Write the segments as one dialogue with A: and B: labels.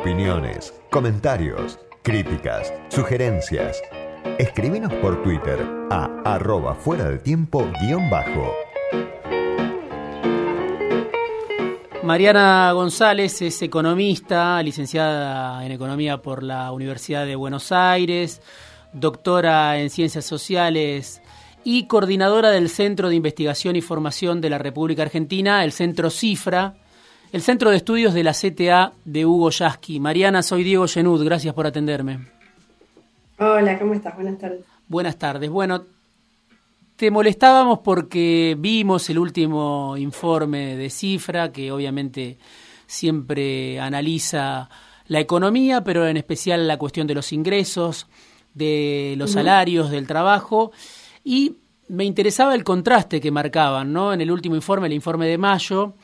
A: Opiniones, comentarios, críticas, sugerencias. Escríbenos por Twitter a arroba fuera de tiempo guion bajo.
B: Mariana González es economista, licenciada en Economía por la Universidad de Buenos Aires, doctora en Ciencias Sociales y coordinadora del Centro de Investigación y Formación de la República Argentina, el Centro CIFRA, el Centro de Estudios de la CTA de Hugo Yasky. Mariana, soy Diego Genud, gracias por atenderme.
C: Hola, ¿cómo estás? Buenas tardes.
B: Buenas tardes. Bueno, te molestábamos porque vimos el último informe de Cifra, que obviamente siempre analiza la economía, pero en especial la cuestión de los ingresos, de los salarios, del trabajo, y me interesaba el contraste que marcaban, ¿no? En el último informe, el informe de mayo,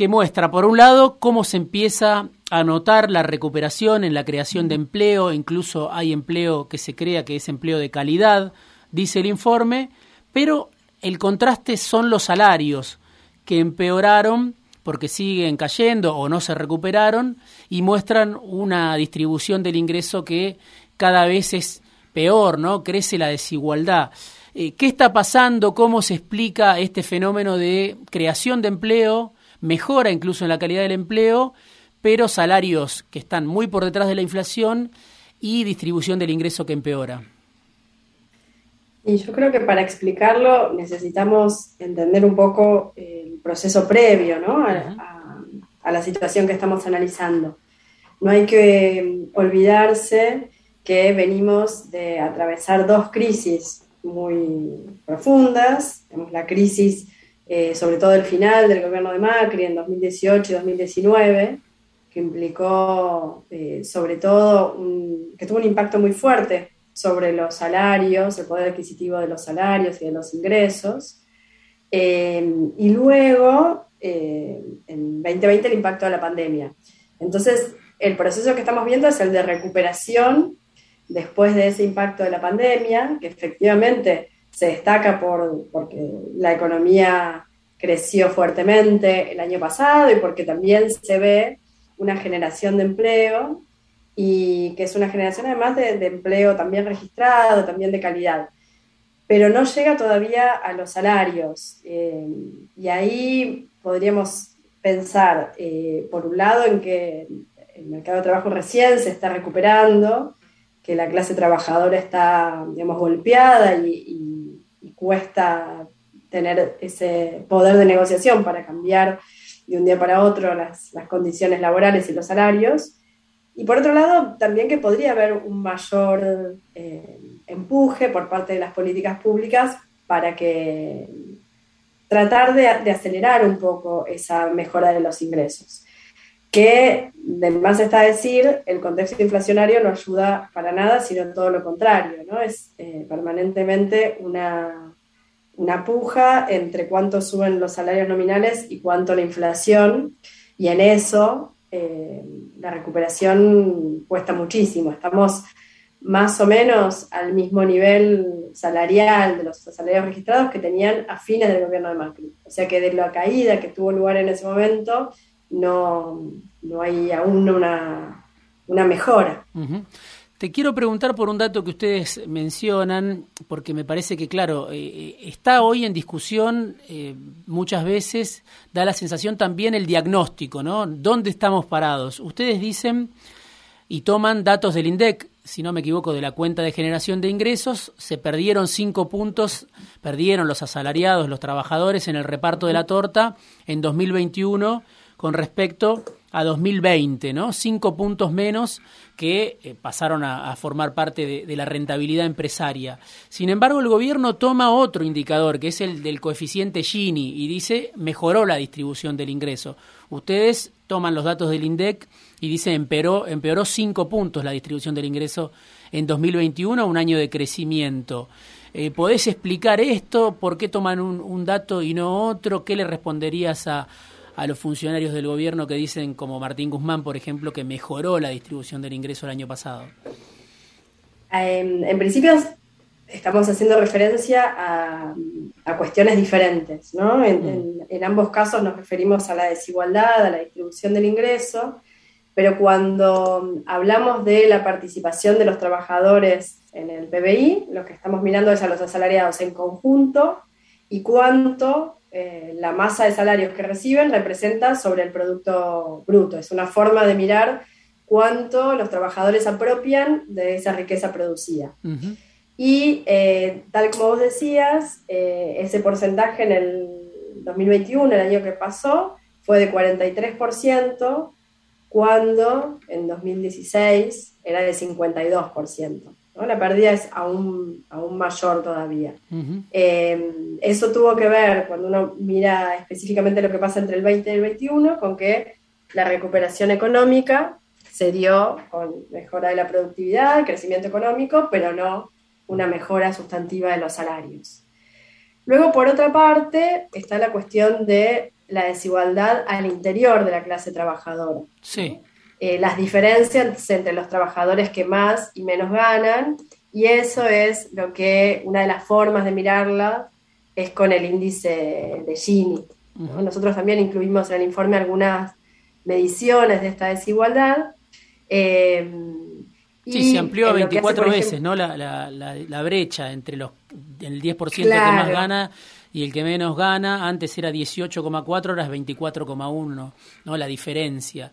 B: que muestra, por un lado, cómo se empieza a notar la recuperación en la creación de empleo, incluso hay empleo que se crea que es empleo de calidad, dice el informe, pero el contraste son los salarios, que empeoraron porque siguen cayendo o no se recuperaron y muestran una distribución del ingreso que cada vez es peor, ¿no? Crece la desigualdad. Eh, ¿Qué está pasando? ¿Cómo se explica este fenómeno de creación de empleo? Mejora incluso en la calidad del empleo, pero salarios que están muy por detrás de la inflación y distribución del ingreso que empeora.
C: Y yo creo que para explicarlo necesitamos entender un poco el proceso previo ¿no? a la situación que estamos analizando. No hay que olvidarse que venimos de atravesar dos crisis muy profundas. Tenemos la crisis, eh, sobre todo el final del gobierno de Macri en 2018 y 2019, que implicó eh, sobre todo que tuvo un impacto muy fuerte sobre los salarios, el poder adquisitivo de los salarios y de los ingresos. Eh, y luego, en 2020, el impacto de la pandemia. Entonces, el proceso que estamos viendo es el de recuperación después de ese impacto de la pandemia, que efectivamente se destaca por, porque la economía creció fuertemente el año pasado y porque también se ve una generación de empleo y que es una generación además de, empleo también registrado, también de calidad, pero no llega todavía a los salarios. Eh, y ahí podríamos pensar, eh, por un lado, en que el mercado de trabajo recién se está recuperando, que la clase trabajadora está, digamos, golpeada y, cuesta tener ese poder de negociación para cambiar de un día para otro las, condiciones laborales y los salarios. Y por otro lado, también que podría haber un mayor eh, empuje por parte de las políticas públicas para que tratar de, de acelerar un poco esa mejora de los ingresos que de más está decir, el contexto inflacionario no ayuda para nada, sino todo lo contrario, ¿no? Es eh, permanentemente una, una puja entre cuánto suben los salarios nominales y cuánto la inflación, y en eso eh, la recuperación cuesta muchísimo. Estamos más o menos al mismo nivel salarial de los salarios registrados que tenían a fines del gobierno de Macri. O sea que de la caída que tuvo lugar en ese momento, no, no hay aún una, una mejora.
B: Te quiero preguntar por un dato que ustedes mencionan, porque me parece que, claro, eh, eh, está hoy en discusión eh, muchas veces, da la sensación también el diagnóstico, ¿no? ¿Dónde estamos parados? Ustedes dicen y toman datos del INDEC, si no me equivoco, de la cuenta de generación de ingresos, se perdieron cinco puntos, perdieron los asalariados, los trabajadores en el reparto de la torta en 2021 con respecto a 2020, ¿no? Cinco puntos menos que eh, pasaron a, formar parte de, la rentabilidad empresaria. Sin embargo, el gobierno toma otro indicador, que es el del coeficiente Gini, y dice mejoró la distribución del ingreso. Ustedes toman los datos del INDEC y dice empeoró, empeoró cinco puntos la distribución del ingreso en 2021, un año de crecimiento. Eh, ¿Podés explicar esto? ¿Por qué toman un, un dato y no otro? ¿Qué le responderías a, a los funcionarios del gobierno que dicen, como Martín Guzmán, por ejemplo, que mejoró la distribución del ingreso el año pasado?
C: Em, en principio estamos haciendo referencia a, cuestiones diferentes, ¿no? Mm. En, ambos casos nos referimos a la desigualdad, a la distribución del ingreso, pero cuando hablamos de la participación de los trabajadores en el PBI, lo que estamos mirando es a los asalariados en conjunto y cuánto eh, la masa de salarios que reciben representa sobre el Producto Bruto. Es una forma de mirar cuánto los trabajadores apropian de esa riqueza producida. Y eh, tal como vos decías, eh, ese porcentaje en el 2021, el año que pasó, fue de 43%, cuando en 2016 era de 52%. La pérdida es aún, aún mayor todavía. Eh, eso tuvo que ver, cuando uno mira específicamente lo que pasa entre el 20 y el 21, con que la recuperación económica se dio con mejora de la productividad, crecimiento económico, pero no una mejora sustantiva de los salarios. Luego, por otra parte, está la cuestión de la desigualdad al interior de la clase trabajadora.
B: Sí.
C: Eh, las diferencias entre los trabajadores que más y menos ganan, y eso es lo que una de las formas de mirarla es con el índice de Gini. Nosotros también incluimos en el informe algunas mediciones de esta desigualdad.
B: Eh, sí, se amplió a 24 veces, ¿no? La, la, la, brecha entre los el 10% que más gana y el que menos gana. Antes era 18,4, ahora es 24,1, ¿no? La diferencia.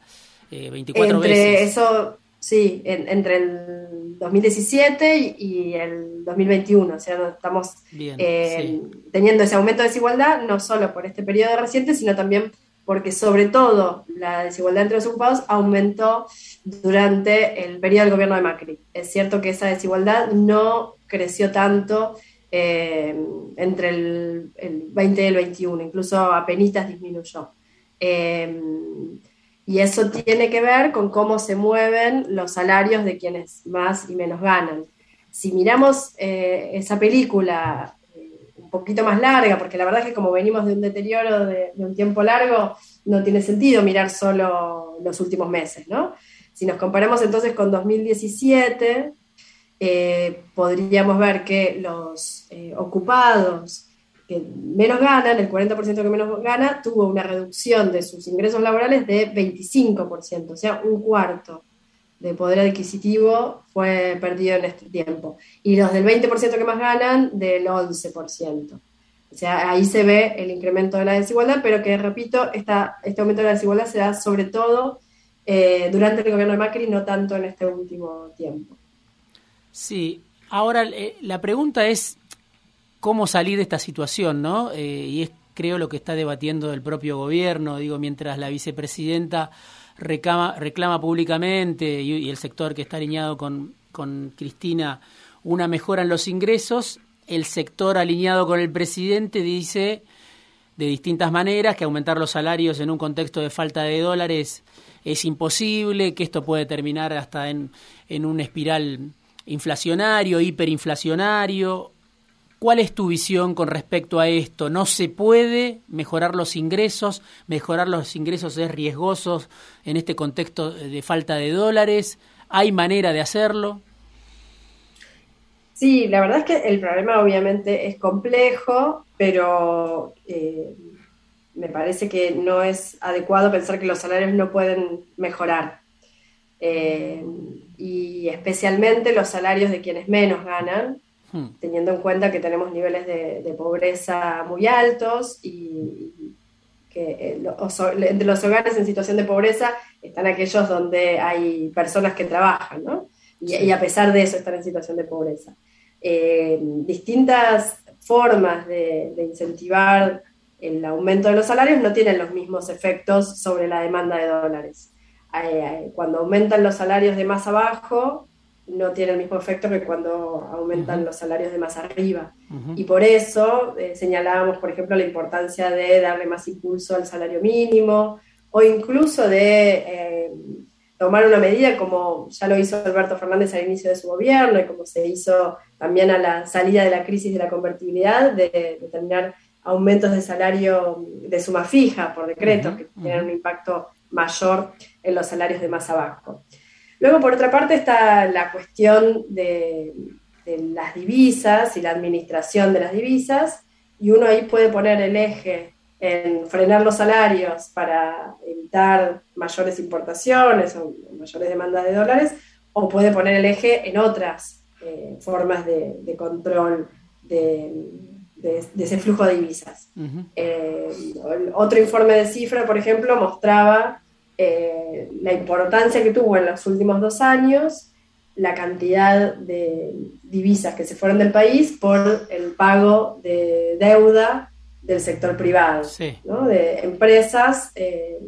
B: 24
C: entre
B: veces.
C: Eso, sí, entre el 2017 y, el 2021. O sea, estamos eh, teniendo ese aumento de desigualdad, no solo por este periodo reciente, sino también porque sobre todo la desigualdad entre los ocupados aumentó durante el periodo del gobierno de Macri. Es cierto que esa desigualdad no creció tanto eh, entre el, 20 y el 21, incluso apenas disminuyó. Eh, y eso tiene que ver con cómo se mueven los salarios de quienes más y menos ganan. Si miramos eh, esa película eh, un poquito más larga, porque la verdad es que como venimos de un deterioro de, un tiempo largo, no tiene sentido mirar solo los últimos meses, ¿no? Si nos comparamos entonces con 2017, eh, podríamos ver que los ocupados que menos ganan, el 40% que menos gana, tuvo una reducción de sus ingresos laborales de 25%, o sea, un cuarto de poder adquisitivo fue perdido en este tiempo. Y los del 20% que más ganan, del 11%. O sea, ahí se ve el incremento de la desigualdad, pero que, repito, esta, este aumento de la desigualdad se da sobre todo eh, durante el gobierno de Macri, no tanto en este último tiempo.
B: Sí, ahora eh, la pregunta es, cómo salir de esta situación, ¿no? Eh, y es creo lo que está debatiendo el propio gobierno, digo, mientras la vicepresidenta reclama, reclama públicamente y, el sector que está alineado con, con Cristina una mejora en los ingresos, el sector alineado con el presidente dice de distintas maneras que aumentar los salarios en un contexto de falta de dólares es imposible, que esto puede terminar hasta en, en un espiral inflacionario, hiperinflacionario, ¿Cuál es tu visión con respecto a esto? ¿No se puede mejorar los ingresos? ¿Mejorar los ingresos es riesgoso en este contexto de falta de dólares? ¿Hay manera de hacerlo?
C: Sí, la verdad es que el problema obviamente es complejo, pero eh, me parece que no es adecuado pensar que los salarios no pueden mejorar. Eh, y especialmente los salarios de quienes menos ganan, Hmm. teniendo en cuenta que tenemos niveles de, pobreza muy altos y, que eh, entre los hogares en situación de pobreza están aquellos donde hay personas que trabajan, ¿no? Y, a pesar de eso están en situación de pobreza. Eh, distintas formas de, incentivar el aumento de los salarios no tienen los mismos efectos sobre la demanda de dólares. Eh, cuando aumentan los salarios de más abajo, no tiene el mismo efecto que cuando aumentan los salarios de más arriba. Y por eso eh, señalábamos, por ejemplo, la importancia de darle más impulso al salario mínimo o incluso de eh, tomar una medida como ya lo hizo Alberto Fernández al inicio de su gobierno y como se hizo también a la salida de la crisis de la convertibilidad, de determinar aumentos de salario de suma fija por decreto, que tienen un impacto mayor en los salarios de más abajo. Luego, por otra parte, está la cuestión de, las divisas y la administración de las divisas, y uno ahí puede poner el eje en frenar los salarios para evitar mayores importaciones o mayores demandas de dólares, o puede poner el eje en otras eh, formas de, control de, ese flujo de divisas. Eh, otro informe de cifra, por ejemplo, mostraba eh, la importancia que tuvo en los últimos dos años la cantidad de divisas que se fueron del país por el pago de deuda del sector privado, de empresas eh,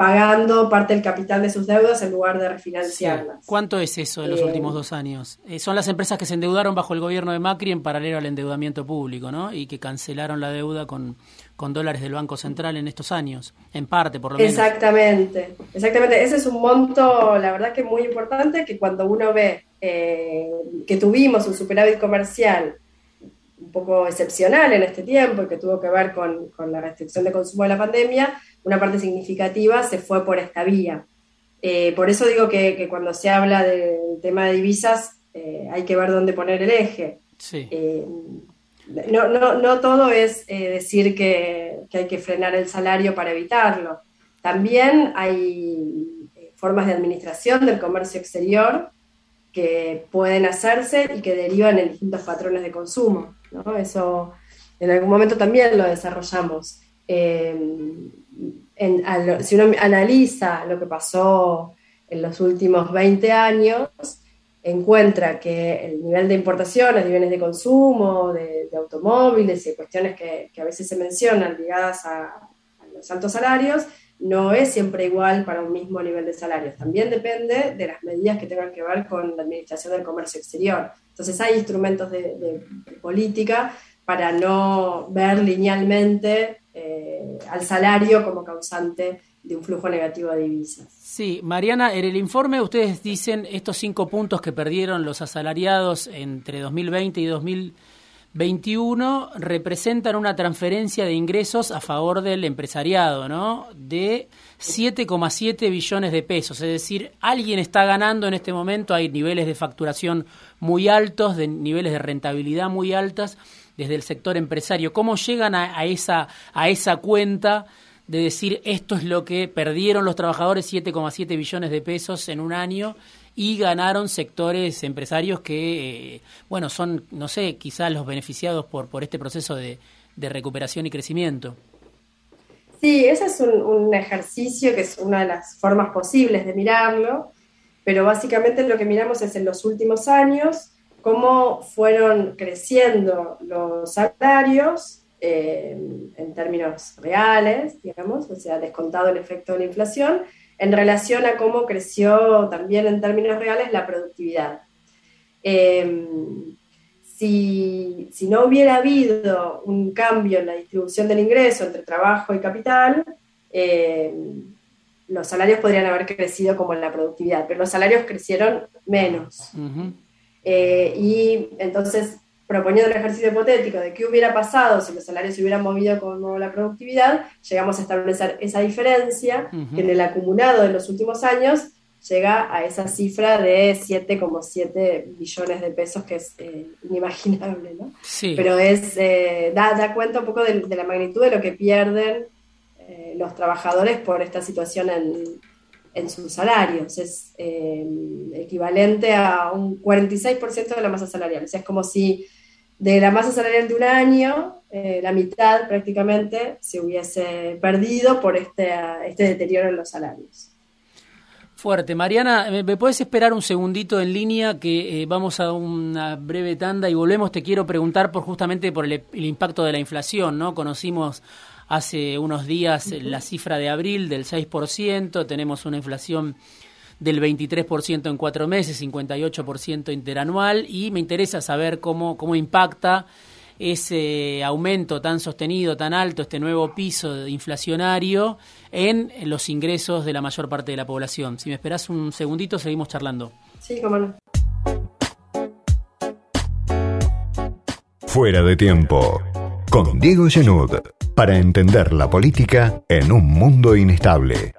C: pagando parte del capital de sus deudas en lugar de refinanciarlas.
B: ¿Cuánto es eso en los eh, últimos dos años? Eh, son las empresas que se endeudaron bajo el gobierno de Macri en paralelo al endeudamiento público, ¿no? Y que cancelaron la deuda con, con dólares del Banco Central en estos años, en parte por lo menos.
C: Exactamente, exactamente. Ese es un monto, la verdad que muy importante, que cuando uno ve que tuvimos un superávit comercial un poco excepcional en este tiempo y que tuvo que ver con, la restricción de consumo de la pandemia, una parte significativa se fue por esta vía. Eh, por eso digo que, cuando se habla del tema de divisas eh, hay que ver dónde poner el eje. Eh, no, no, no, todo es decir que, que, hay que frenar el salario para evitarlo. También hay formas de administración del comercio exterior que pueden hacerse y que derivan en distintos patrones de consumo. Eso en algún momento también lo desarrollamos. Eh, si uno analiza lo que pasó en los últimos 20 años, encuentra que el nivel de importaciones de bienes de consumo, de, automóviles y cuestiones que, a veces se mencionan ligadas a los altos salarios, no es siempre igual para un mismo nivel de salarios. También depende de las medidas que tengan que ver con la administración del comercio exterior. Entonces hay instrumentos de, política para no ver linealmente eh, al salario como causante de un flujo negativo de divisas.
B: Sí, Mariana, en el informe ustedes dicen estos cinco puntos que perdieron los asalariados entre 2020 y 2020 21 representan una transferencia de ingresos a favor del empresariado, ¿no? De 7,7 billones de pesos. Es decir, alguien está ganando en este momento, hay niveles de facturación muy altos, de niveles de rentabilidad muy altas desde el sector empresario. ¿Cómo llegan a, esa, a esa cuenta de decir esto es lo que perdieron los trabajadores, 7,7 billones de pesos en un año? y ganaron sectores empresarios que, eh, bueno, son, no sé, quizás los beneficiados por, por este proceso de, recuperación y crecimiento.
C: Sí, ese es un, ejercicio que es una de las formas posibles de mirarlo, pero básicamente lo que miramos es en los últimos años cómo fueron creciendo los salarios eh, en términos reales, digamos, o sea, descontado el efecto de la inflación, en relación a cómo creció también en términos reales la productividad. Em, si, no hubiera habido un cambio en la distribución del ingreso entre trabajo y capital, em, los salarios podrían haber crecido como en la productividad, pero los salarios crecieron menos. Eh, y entonces proponiendo el ejercicio hipotético de qué hubiera pasado si los salarios se hubieran movido con la productividad, llegamos a establecer esa diferencia que en el acumulado de los últimos años llega a esa cifra de 7,7 billones de pesos, que es eh, inimaginable, ¿no? Sí. Pero es, eh, da, cuenta un poco de, la magnitud de lo que pierden eh, los trabajadores por esta situación en, en sus salarios. Es equivalente a un 46% de la masa salarial. O sea, es como si de la masa salarial de un año, eh, la mitad prácticamente se hubiese perdido por este, este deterioro en los salarios.
B: Fuerte. Mariana, ¿me puedes esperar un segundito en línea que eh, vamos a una breve tanda y volvemos? Te quiero preguntar por justamente por el, impacto de la inflación, ¿no? Conocimos hace unos días la cifra de abril del 6%, tenemos una inflación del 23% en cuatro meses, 58% interanual, y me interesa saber cómo, cómo impacta ese aumento tan sostenido, tan alto, este nuevo piso inflacionario en los ingresos de la mayor parte de la población. Si me esperas un segundito, seguimos charlando.
C: Sí, cómo no.
A: Fuera de tiempo. Con Diego Genud. Para entender la política en un mundo inestable.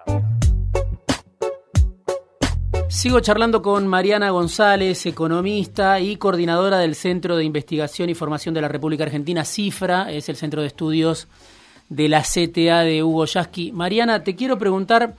B: Sigo charlando con Mariana González, economista y coordinadora del Centro de Investigación y Formación de la República Argentina, CIFRA, es el Centro de Estudios de la CTA de Hugo Yasky. Mariana, te quiero preguntar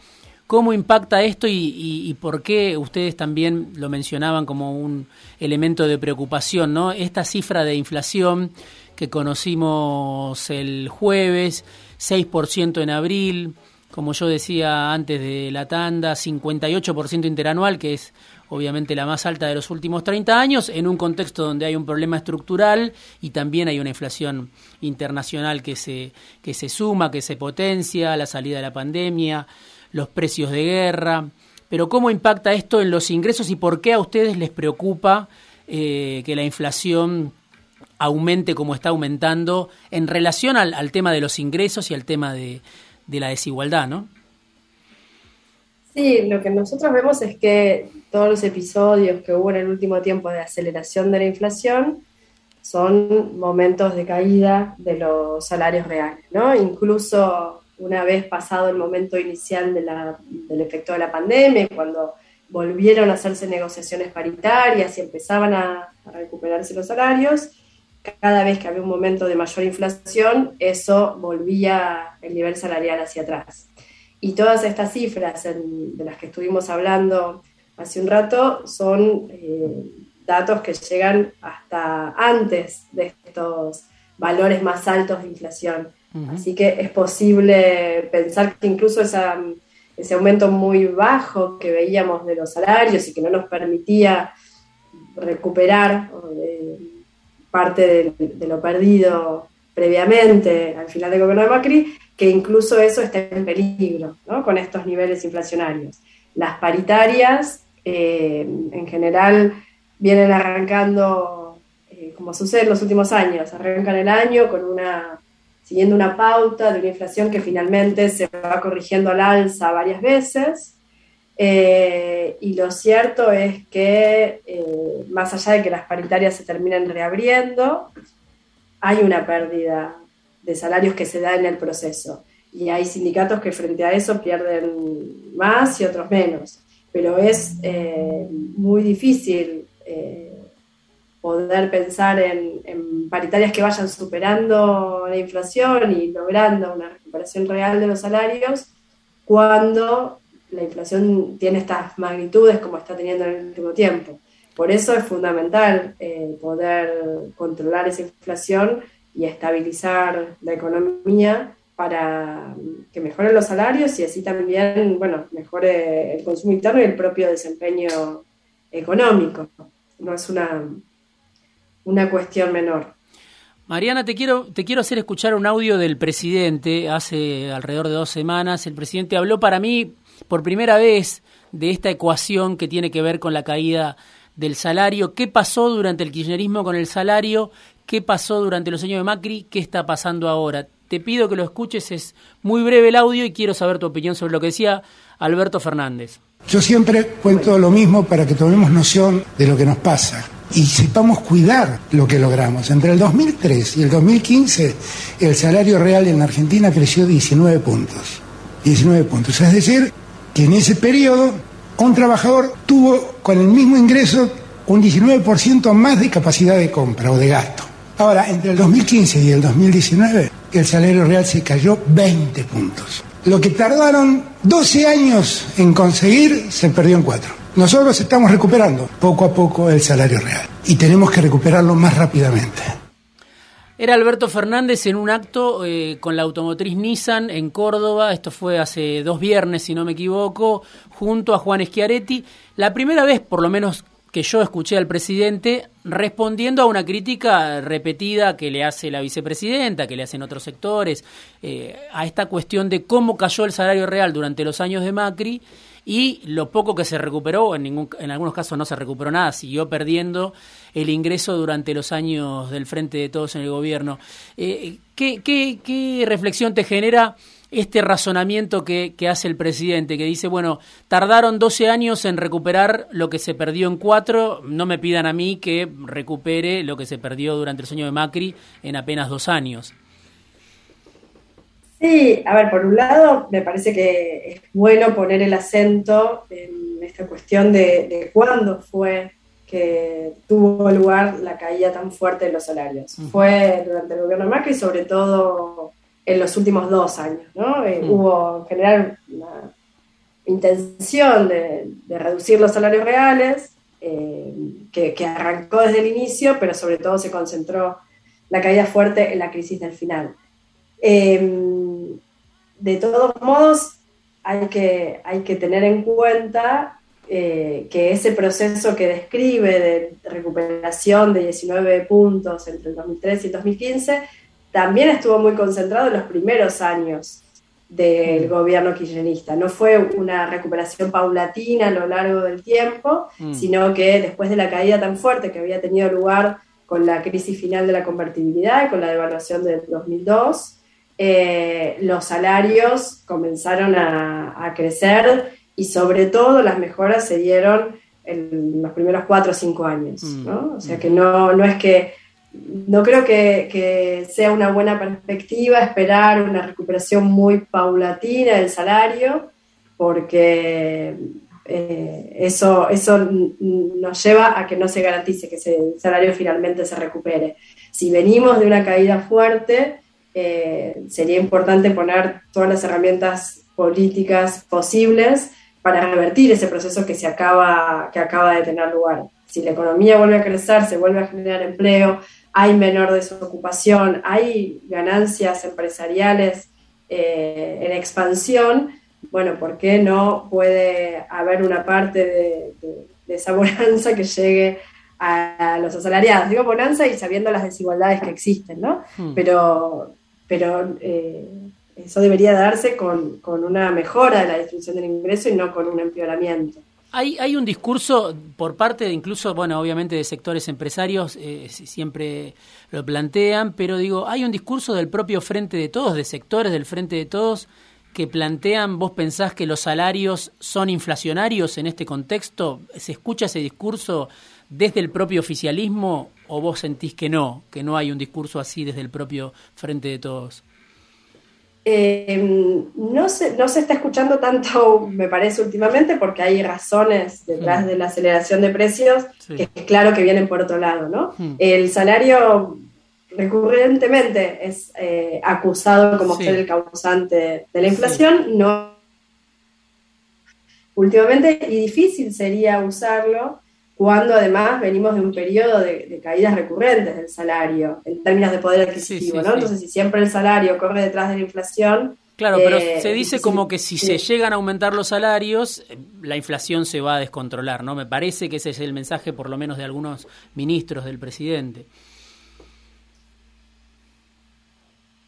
B: cómo impacta esto y, por qué ustedes también lo mencionaban como un elemento de preocupación, ¿no? Esta cifra de inflación que conocimos el jueves, 6% en abril, como yo decía antes de la tanda, 58% interanual, que es obviamente la más alta de los últimos 30 años, en un contexto donde hay un problema estructural y también hay una inflación internacional que se, que se suma, que se potencia, la salida de la pandemia, los precios de guerra. Pero ¿cómo impacta esto en los ingresos y por qué a ustedes les preocupa eh, que la inflación aumente como está aumentando en relación al, tema de los ingresos y al tema de, de la desigualdad, ¿no?
C: Sí, lo que nosotros vemos es que todos los episodios que hubo en el último tiempo de aceleración de la inflación son momentos de caída de los salarios reales, ¿no? Incluso una vez pasado el momento inicial del efecto de la pandemia, cuando volvieron a hacerse negociaciones paritarias y empezaban a, a recuperarse los salarios, cada vez que había un momento de mayor inflación, eso volvía el nivel salarial hacia atrás. Y todas estas cifras de las que estuvimos hablando hace un rato son eh, datos que llegan hasta antes de estos valores más altos de inflación. Así que es posible pensar que incluso ese aumento muy bajo que veíamos de los salarios y que no nos permitía recuperar parte de, lo perdido previamente al final del gobierno de Macri, que incluso eso está en peligro con estos niveles inflacionarios. Las paritarias, eh, en general, vienen arrancando, eh, como sucede en los últimos años, arrancan el año con una, siguiendo una pauta de una inflación que finalmente se va corrigiendo al alza varias veces, eh, y lo cierto es que, eh, más allá de que las paritarias se terminen reabriendo, hay una pérdida de salarios que se da en el proceso. Y hay sindicatos que frente a eso pierden más y otros menos. Pero es eh, muy difícil poder pensar en, paritarias que vayan superando la inflación y logrando una recuperación real de los salarios cuando la inflación tiene estas magnitudes como está teniendo en el último tiempo. Por eso es fundamental eh, poder controlar esa inflación y estabilizar la economía para que mejoren los salarios y así también, bueno, mejore el consumo interno y el propio desempeño económico. No es una, una cuestión menor.
B: Mariana, te quiero, te quiero hacer escuchar un audio del presidente hace alrededor de dos semanas. El presidente habló para mí por primera vez de esta ecuación que tiene que ver con la caída del salario. ¿Qué pasó durante el kirchnerismo con el salario? ¿Qué pasó durante los años de Macri? ¿Qué está pasando ahora? Te pido que lo escuches, es muy breve el audio y quiero saber tu opinión sobre lo que decía Alberto Fernández.
D: Yo siempre cuento lo mismo para que tomemos noción de lo que nos pasa y sepamos cuidar lo que logramos. Entre el 2003 y el 2015 el salario real en Argentina creció 19 puntos. 19 puntos. Es decir, que en ese periodo un trabajador tuvo con el mismo ingreso un 19% más de capacidad de compra o de gasto. Ahora, entre el 2015 y el 2019, el salario real se cayó 20 puntos. Lo que tardaron 12 años en conseguir se perdió en 4. Nosotros estamos recuperando poco a poco el salario real y tenemos que recuperarlo más rápidamente.
B: Era Alberto Fernández en un acto eh, con la automotriz Nissan en Córdoba, esto fue hace dos viernes si no me equivoco, junto a Juan Schiaretti. La primera vez, por lo menos que yo escuché al presidente respondiendo a una crítica repetida que le hace la vicepresidenta, que le hacen otros sectores, eh, a esta cuestión de cómo cayó el salario real durante los años de Macri y lo poco que se recuperó, en, ningún, en algunos casos no se recuperó nada, siguió perdiendo el ingreso durante los años del frente de todos en el gobierno. Eh, ¿qué, reflexión te genera este razonamiento que, que, hace el presidente, que dice, bueno, tardaron 12 años en recuperar lo que se perdió en cuatro, no me pidan a mí que recupere lo que se perdió durante el sueño de Macri en apenas dos años?
C: Sí, a ver, por un lado, me parece que es bueno poner el acento en esta cuestión de, cuándo fue que tuvo lugar la caída tan fuerte de los salarios. Fue durante el gobierno de Macri, sobre todo en los últimos dos años. ¿no? Eh, mm. Hubo en general una intención de, reducir los salarios reales, eh, que, arrancó desde el inicio, pero sobre todo se concentró la caída fuerte en la crisis del final. Em, de todos modos, hay que, hay que tener en cuenta eh, que ese proceso que describe de recuperación de 19 puntos entre el 2013 y el 2015 también estuvo muy concentrado en los primeros años del mm. gobierno kirchnerista. No fue una recuperación paulatina a lo largo del tiempo, mm. sino que después de la caída tan fuerte que había tenido lugar con la crisis final de la convertibilidad y con la devaluación del 2002, eh, los salarios comenzaron a, crecer y sobre todo las mejoras se dieron en los primeros cuatro o cinco años. Mm. O sea que no, no es que no creo que, sea una buena perspectiva esperar una recuperación muy paulatina del salario, porque eh, eso, eso nos lleva a que no se garantice que ese salario finalmente se recupere. Si venimos de una caída fuerte, eh, sería importante poner todas las herramientas políticas posibles para revertir ese proceso que, se acaba, que acaba de tener lugar. Si la economía vuelve a crecer, se vuelve a generar empleo, hay menor desocupación, hay ganancias empresariales eh, en expansión, bueno, ¿por qué no puede haber una parte de, esa bonanza que llegue a, los asalariados? Digo bonanza y sabiendo las desigualdades que existen, ¿no? Hmm. Pero, pero eh, eso debería darse con, con una mejora de la distribución del ingreso y no con un empeoramiento.
B: Hay, hay un discurso por parte de incluso, bueno, obviamente de sectores empresarios, eh, siempre lo plantean, pero digo, hay un discurso del propio Frente de Todos, de sectores del Frente de Todos, que plantean, vos pensás que los salarios son inflacionarios en este contexto? ¿Se escucha ese discurso desde el propio oficialismo o vos sentís que no, que no hay un discurso así desde el propio Frente de Todos?
C: Eh, no, se, no se está escuchando tanto, me parece, últimamente, porque hay razones detrás de la aceleración de precios que es claro que vienen por otro lado, ¿no? Hmm. El salario recurrentemente es eh, acusado como ser el causante de la inflación, no últimamente, y difícil sería usarlo cuando además venimos de un periodo de, caídas recurrentes del salario en términos de poder adquisitivo, ¿no? Entonces, si siempre el salario corre detrás de la inflación...
B: Claro, pero eh, se dice como que si se llegan a aumentar los salarios, eh, la inflación se va a descontrolar, ¿no? Me parece que ese es el mensaje, por lo menos, de algunos ministros del presidente.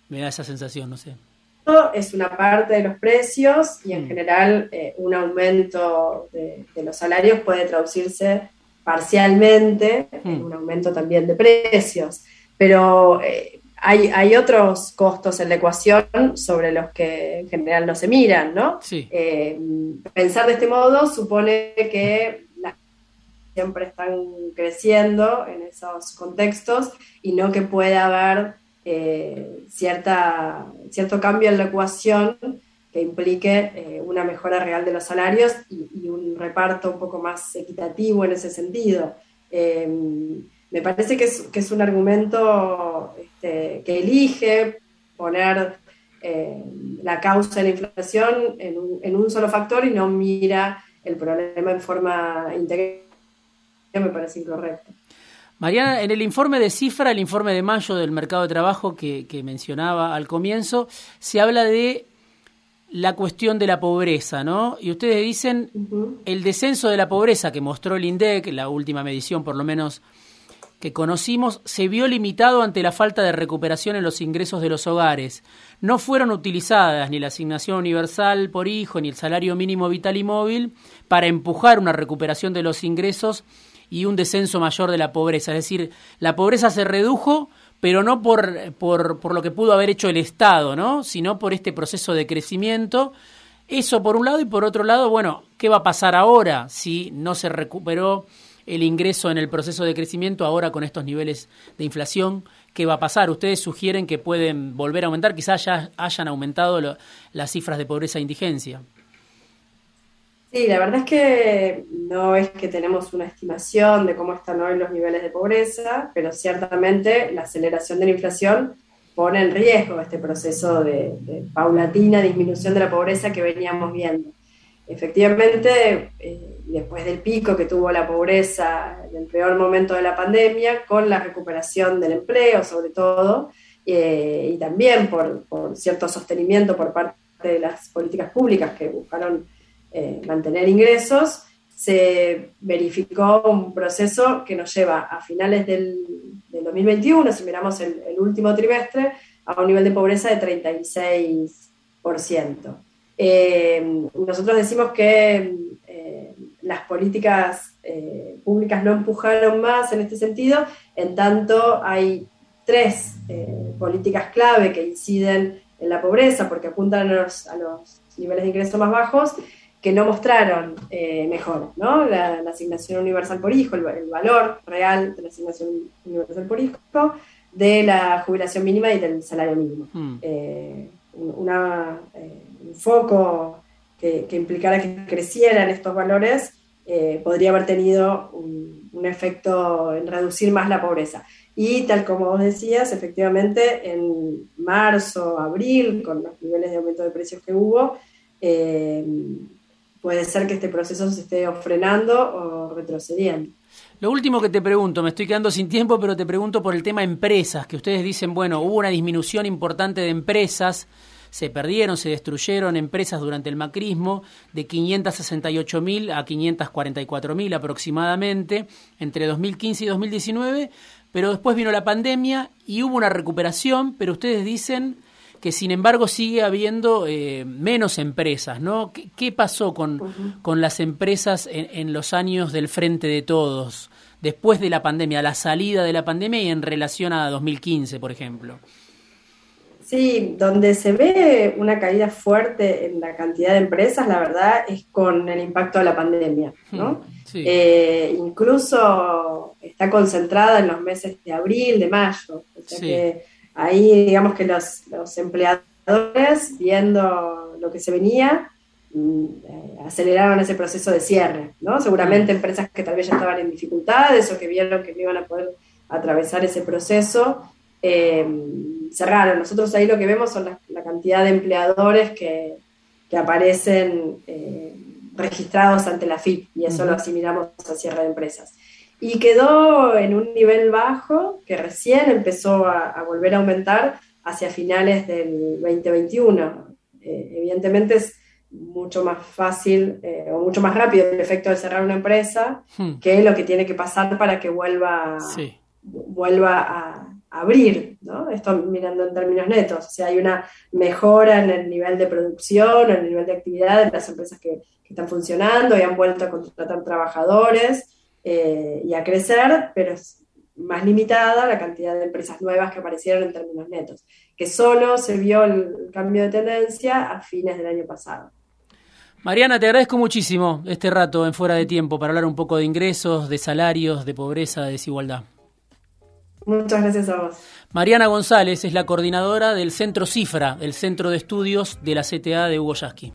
B: Me da esa sensación, no sé.
C: Es una parte de los precios y en mm. general eh, un aumento de, los salarios puede traducirse parcialmente en hmm. un aumento también de precios. Pero eh, hay, hay, otros costos en la ecuación sobre los que en general no se miran, ¿no? Eh, pensar de este modo supone que las siempre están creciendo en esos contextos y no que pueda haber eh, cierta, cierto cambio en la ecuación que implique eh, una mejora real de los salarios y, un reparto un poco más equitativo en ese sentido. Eh, me parece que es, que es un argumento este, que elige poner eh, la causa de la inflación en un, en un, solo factor y no mira el problema en forma integral. Me parece incorrecto.
B: Mariana, en el informe de cifra, el informe de mayo del mercado de trabajo que, que mencionaba al comienzo, se habla de la cuestión de la pobreza, ¿no? Y ustedes dicen el descenso de la pobreza que mostró el INDEC, la última medición por lo menos que conocimos, se vio limitado ante la falta de recuperación en los ingresos de los hogares. No fueron utilizadas ni la asignación universal por hijo ni el salario mínimo vital y móvil para empujar una recuperación de los ingresos y un descenso mayor de la pobreza. Es decir, la pobreza se redujo, pero no por, por, por, lo que pudo haber hecho el Estado, ¿no? sino por este proceso de crecimiento. Eso por un lado y por otro lado, bueno, ¿qué va a pasar ahora si no se recuperó el ingreso en el proceso de crecimiento ahora con estos niveles de inflación? ¿Qué va a pasar? Ustedes sugieren que pueden volver a aumentar, quizás ya hayan aumentado las cifras de pobreza e indigencia.
C: Sí, la verdad es que no es que tenemos una estimación de cómo están hoy los niveles de pobreza, pero ciertamente la aceleración de la inflación pone en riesgo este proceso de, paulatina disminución de la pobreza que veníamos viendo. Efectivamente, eh, después del pico que tuvo la pobreza en el peor momento de la pandemia, con la recuperación del empleo sobre todo, eh, y también por, cierto sostenimiento por parte de las políticas públicas que buscaron eh, mantener ingresos, se verificó un proceso que nos lleva a finales del, 2021, si miramos el, último trimestre, a un nivel de pobreza de 36%. Eh, nosotros decimos que eh, las políticas eh, públicas no empujaron más en este sentido, en tanto hay tres políticas clave que inciden en la pobreza porque apuntan a los, a los niveles de ingreso más bajos que no mostraron eh, mejor, ¿no? La, asignación universal por hijo, el, valor real de la asignación universal por hijo, de la jubilación mínima y del salario mínimo. Hmm. Eh, una, eh, un foco que, implicara que crecieran estos valores podría haber tenido un, un, efecto en reducir más la pobreza. Y tal como vos decías, efectivamente, en marzo, abril, con los niveles de aumento de precios que hubo, puede ser que este proceso se esté frenando o retrocediendo.
B: Lo último que te pregunto, me estoy quedando sin tiempo, pero te pregunto por el tema empresas, que ustedes dicen, bueno, hubo una disminución importante de empresas, se perdieron, se destruyeron empresas durante el macrismo de 568.000 a 544.000 aproximadamente entre 2015 y 2019, pero después vino la pandemia y hubo una recuperación, pero ustedes dicen que sin embargo sigue habiendo eh, menos empresas, ¿no? ¿Qué, pasó con, con, las empresas en, los años del frente de todos, después de la pandemia, la salida de la pandemia y en relación a 2015, por ejemplo?
C: Sí, donde se ve una caída fuerte en la cantidad de empresas, la verdad, es con el impacto de la pandemia, ¿no? Eh, incluso está concentrada en los meses de abril, de mayo. O sea que ahí digamos que los, empleadores, viendo lo que se venía, mm, eh, aceleraron ese proceso de cierre, ¿no? Seguramente empresas que tal vez ya estaban en dificultades o que vieron que no iban a poder atravesar ese proceso, eh, cerraron. Nosotros ahí lo que vemos son la, cantidad de empleadores que, aparecen eh, registrados ante la FIP y eso lo asimilamos a cierre de empresas y quedó en un nivel bajo que recién empezó a, volver a aumentar hacia finales del 2021. Eh, evidentemente es mucho más fácil eh, o mucho más rápido el efecto de cerrar una empresa hmm. que lo que tiene que pasar para que vuelva, vuelva a, abrir, ¿no? Esto mirando en términos netos, o sea, hay una mejora en el nivel de producción, en el nivel de actividad de las empresas que, que están funcionando y han vuelto a contratar trabajadores, eh, y a crecer, pero es más limitada la cantidad de empresas nuevas que aparecieron en términos netos, que solo se vio el cambio de tendencia a fines del año pasado.
B: Mariana, te agradezco muchísimo este rato en Fuera de Tiempo para hablar un poco de ingresos, de salarios, de pobreza, de desigualdad.
C: Muchas gracias a vos.
B: Mariana González es la coordinadora del Centro Cifra, el Centro de Estudios de la CTA de Hugo Yasky.